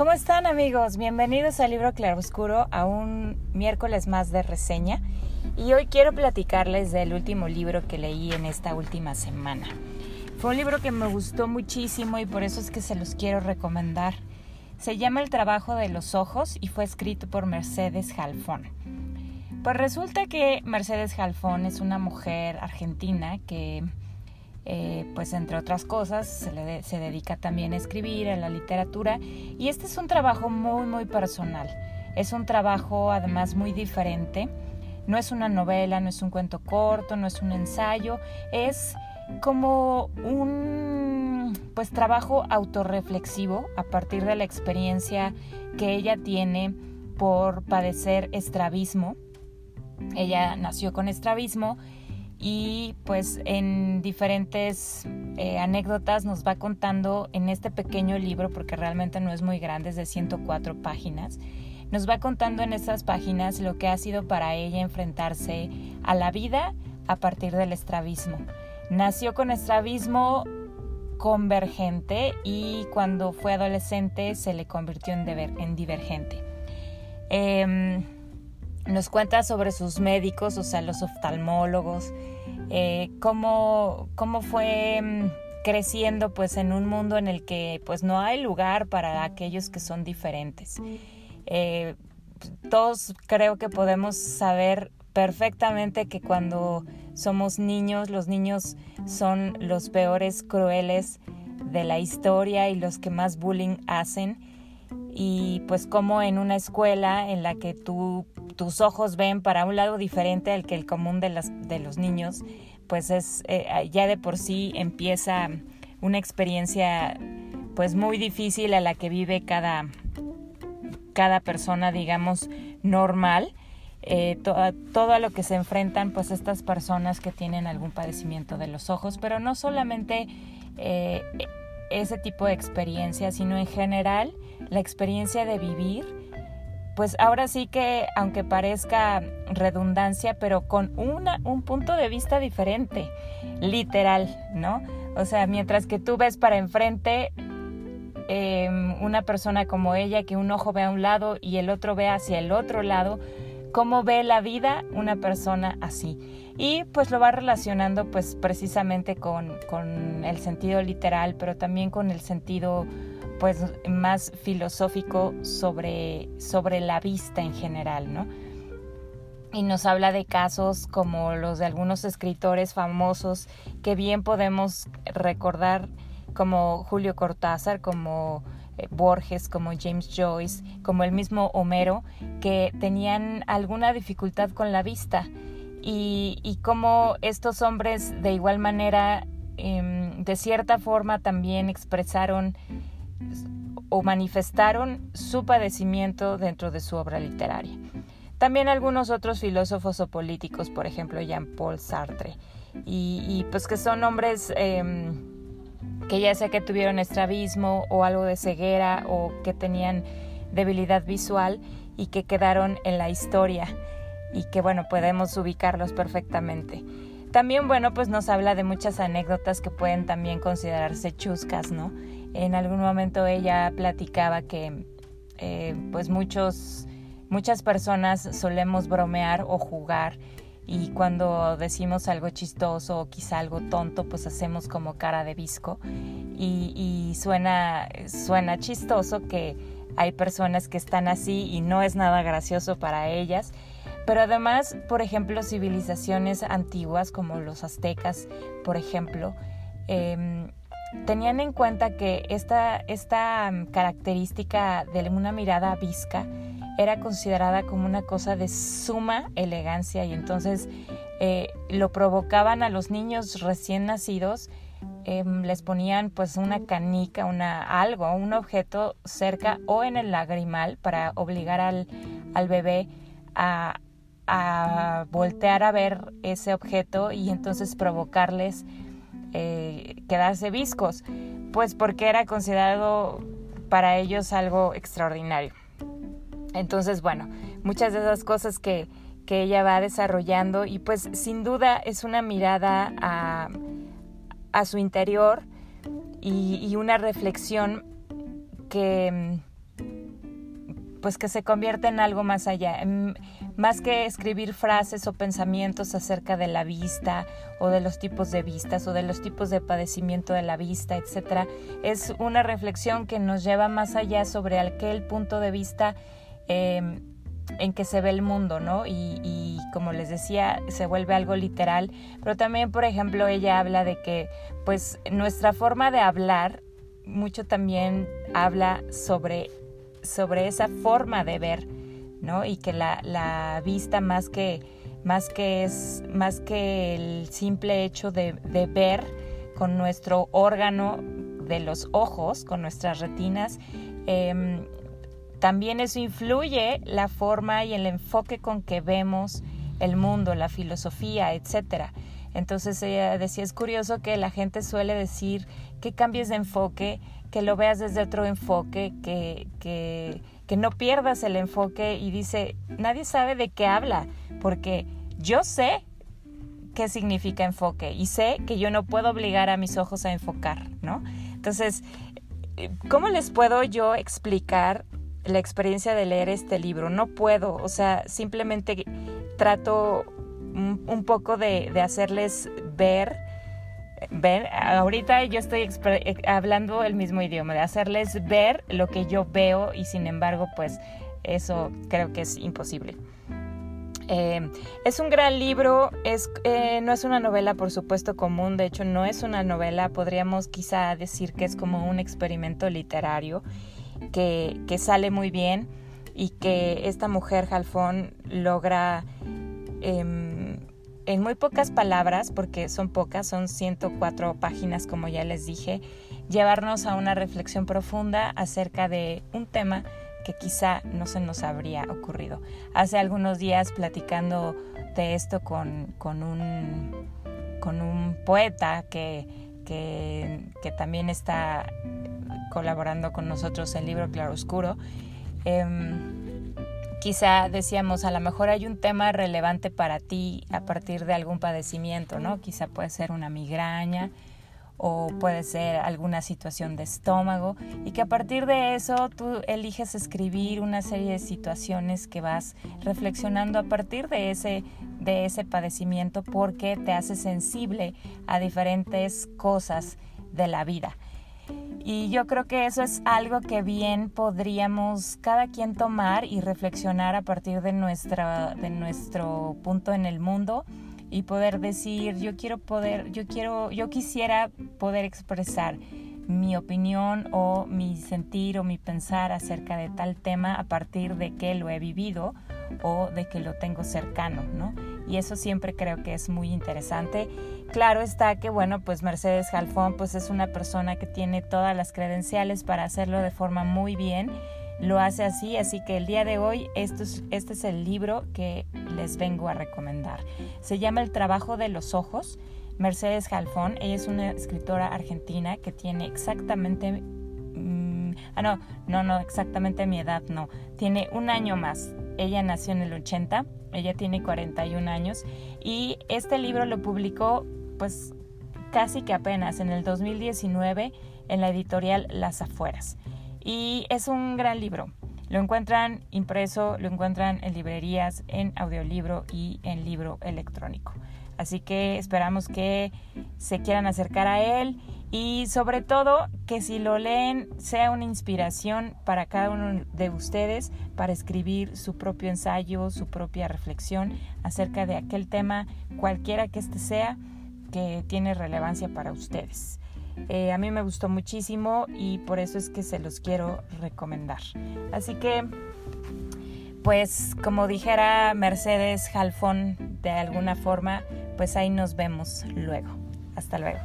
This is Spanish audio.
¿Cómo están amigos? Bienvenidos al libro Claroscuro a un miércoles más de reseña y hoy quiero platicarles del último libro que leí en esta última semana. Fue un libro que me gustó muchísimo y por eso es que se los quiero recomendar. Se llama El trabajo de los ojos y fue escrito por Mercedes Jalfón. Pues resulta que Mercedes Jalfón es una mujer argentina que eh, pues entre otras cosas se, se dedica también a escribir, a la literatura y este es un trabajo muy muy personal. Es un trabajo además muy diferente. No es una novela, no es un cuento corto, no es un ensayo, es como un pues trabajo autorreflexivo a partir de la experiencia que ella tiene por padecer estrabismo. Ella nació con estrabismo y pues en diferentes eh, anécdotas nos va contando en este pequeño libro, porque realmente no es muy grande, es de 104 páginas, nos va contando en estas páginas lo que ha sido para ella enfrentarse a la vida a partir del estrabismo. Nació con estrabismo convergente y cuando fue adolescente se le convirtió en, en divergente. Em, nos cuenta sobre sus médicos, o sea, los oftalmólogos, eh, cómo, cómo fue mm, creciendo pues en un mundo en el que pues no hay lugar para aquellos que son diferentes. Eh, todos creo que podemos saber perfectamente que cuando somos niños, los niños son los peores crueles de la historia y los que más bullying hacen y pues como en una escuela en la que tú, tus ojos ven para un lado diferente al que el común de, las, de los niños, pues es eh, ya de por sí empieza una experiencia pues muy difícil a la que vive cada, cada persona, digamos, normal. Eh, todo a lo que se enfrentan pues estas personas que tienen algún padecimiento de los ojos, pero no solamente eh, ese tipo de experiencia, sino en general la experiencia de vivir, pues ahora sí que, aunque parezca redundancia, pero con una, un punto de vista diferente, literal, ¿no? O sea, mientras que tú ves para enfrente em, una persona como ella, que un ojo ve a un lado y el otro ve hacia el otro lado, ¿cómo ve la vida una persona así? y pues lo va relacionando pues precisamente con, el sentido literal, pero también con el sentido pues más filosófico sobre, sobre la vista en general, ¿no? Y nos habla de casos como los de algunos escritores famosos que bien podemos recordar como Julio Cortázar, como eh, Borges, como James Joyce, como el mismo Homero, que tenían alguna dificultad con la vista y, y cómo estos hombres de igual manera, em, de cierta forma, también expresaron o manifestaron su padecimiento dentro de su obra literaria. También algunos otros filósofos o políticos, por ejemplo Jean-Paul Sartre, y, pues que son hombres em, que ya sea que tuvieron estrabismo o algo de ceguera o que tenían debilidad visual y que quedaron en la historia y que bueno, podemos ubicarlos perfectamente. También bueno, pues nos habla de muchas anécdotas que pueden también considerarse chuscas, ¿no? En algún momento ella platicaba que eh, pues muchos, muchas personas solemos bromear o jugar y cuando decimos algo chistoso o quizá algo tonto, pues hacemos como cara de visco y, suena, suena chistoso que hay personas que están así y no es nada gracioso para ellas. Pero además, por ejemplo, civilizaciones antiguas como los aztecas, por ejemplo, em, tenían en cuenta que esta, esta mm, característica de una mirada visca era considerada como una cosa de suma elegancia y entonces eh, lo provocaban a los niños recién nacidos, em, les ponían pues una canica, una, algo, un objeto cerca o en el lagrimal para obligar al, al bebé a, a voltear a ver ese objeto y entonces provocarles eh, quedarse viscos, pues porque era considerado para ellos algo extraordinario. Entonces, bueno, muchas de esas cosas que, que ella va desarrollando y pues sin duda es una mirada a, a su interior y, y, una reflexión que, pues que se convierte en algo más allá, más que escribir frases o pensamientos acerca de la vista o de los tipos de vistas o de los tipos de padecimiento de la vista, etcétera, es una reflexión que nos lleva más allá sobre aquel punto de vista em, en que se ve el mundo, ¿no? Y, y, como les decía, se vuelve algo literal, pero también, por ejemplo, ella habla de que, pues, nuestra forma de hablar mucho también habla sobre sobre esa forma de ver, ¿no? Y que la, vista más que, más que es, más que el simple hecho de, ver con nuestro órgano de los ojos, con nuestras retinas, em, también eso influye la forma y el enfoque con que vemos el mundo, la filosofía, etcétera. Entonces ella decía, es curioso que la gente suele decir que cambies de enfoque, que lo veas desde otro enfoque, que, que, que no pierdas el enfoque y dice, nadie sabe de qué habla, porque yo sé qué significa enfoque y sé que yo no puedo obligar a mis ojos a enfocar, ¿no? Entonces, ¿cómo les puedo yo explicar la experiencia de leer este libro? No puedo, o sea, simplemente trato un, poco de, de hacerles ver ver, ahorita yo estoy eh, hablando el mismo idioma, de hacerles ver lo que yo veo y sin embargo, pues eso creo que es imposible. Eh, es un gran libro, es, eh, no es una novela por supuesto común, de hecho no es una novela, podríamos quizá decir que es como un experimento literario que, que sale muy bien y que esta mujer Jalfón logra em, en muy pocas palabras, porque son pocas, son 104 páginas como ya les dije, llevarnos a una reflexión profunda acerca de un tema que quizá no se nos habría ocurrido. Hace algunos días platicando de esto con, con, un, con un poeta que, que, también está colaborando con nosotros en el libro Claroscuro, eh, quizá decíamos, a lo mejor hay un tema relevante para ti a partir de algún padecimiento, ¿no? Quizá puede ser una migraña o puede ser alguna situación de estómago y que a partir de eso tú eliges escribir una serie de situaciones que vas reflexionando a partir de ese de ese padecimiento porque te hace sensible a diferentes cosas de la vida. Y yo creo que eso es algo que bien podríamos cada quien tomar y reflexionar a partir de, nuestra, de nuestro punto en el mundo y poder decir, yo quiero poder, yo quiero, yo quisiera poder expresar mi opinión o mi sentir o mi pensar acerca de tal tema a partir de que lo he vivido o de que lo tengo cercano, ¿no? Y eso siempre creo que es muy interesante. Claro está que, bueno, pues Mercedes Jalfón pues es una persona que tiene todas las credenciales para hacerlo de forma muy bien. Lo hace así, así que el día de hoy esto es, este es el libro que les vengo a recomendar. Se llama El trabajo de los ojos. Mercedes Jalfón, ella es una escritora argentina que tiene exactamente mm, ah, no, no, no, exactamente mi edad, no. Tiene un año más. Ella nació en el 80, ella tiene 41 años y este libro lo publicó pues casi que apenas en el 2019 en la editorial Las Afueras. Y es un gran libro. Lo encuentran impreso, lo encuentran en librerías, en audiolibro y en libro electrónico. Así que esperamos que se quieran acercar a él y sobre todo que si lo leen sea una inspiración para cada uno de ustedes para escribir su propio ensayo, su propia reflexión acerca de aquel tema, cualquiera que este sea, que tiene relevancia para ustedes. Eh, a mí me gustó muchísimo y por eso es que se los quiero recomendar. Así que, pues como dijera Mercedes Jalfón de alguna forma, pues ahí nos vemos luego. Hasta luego.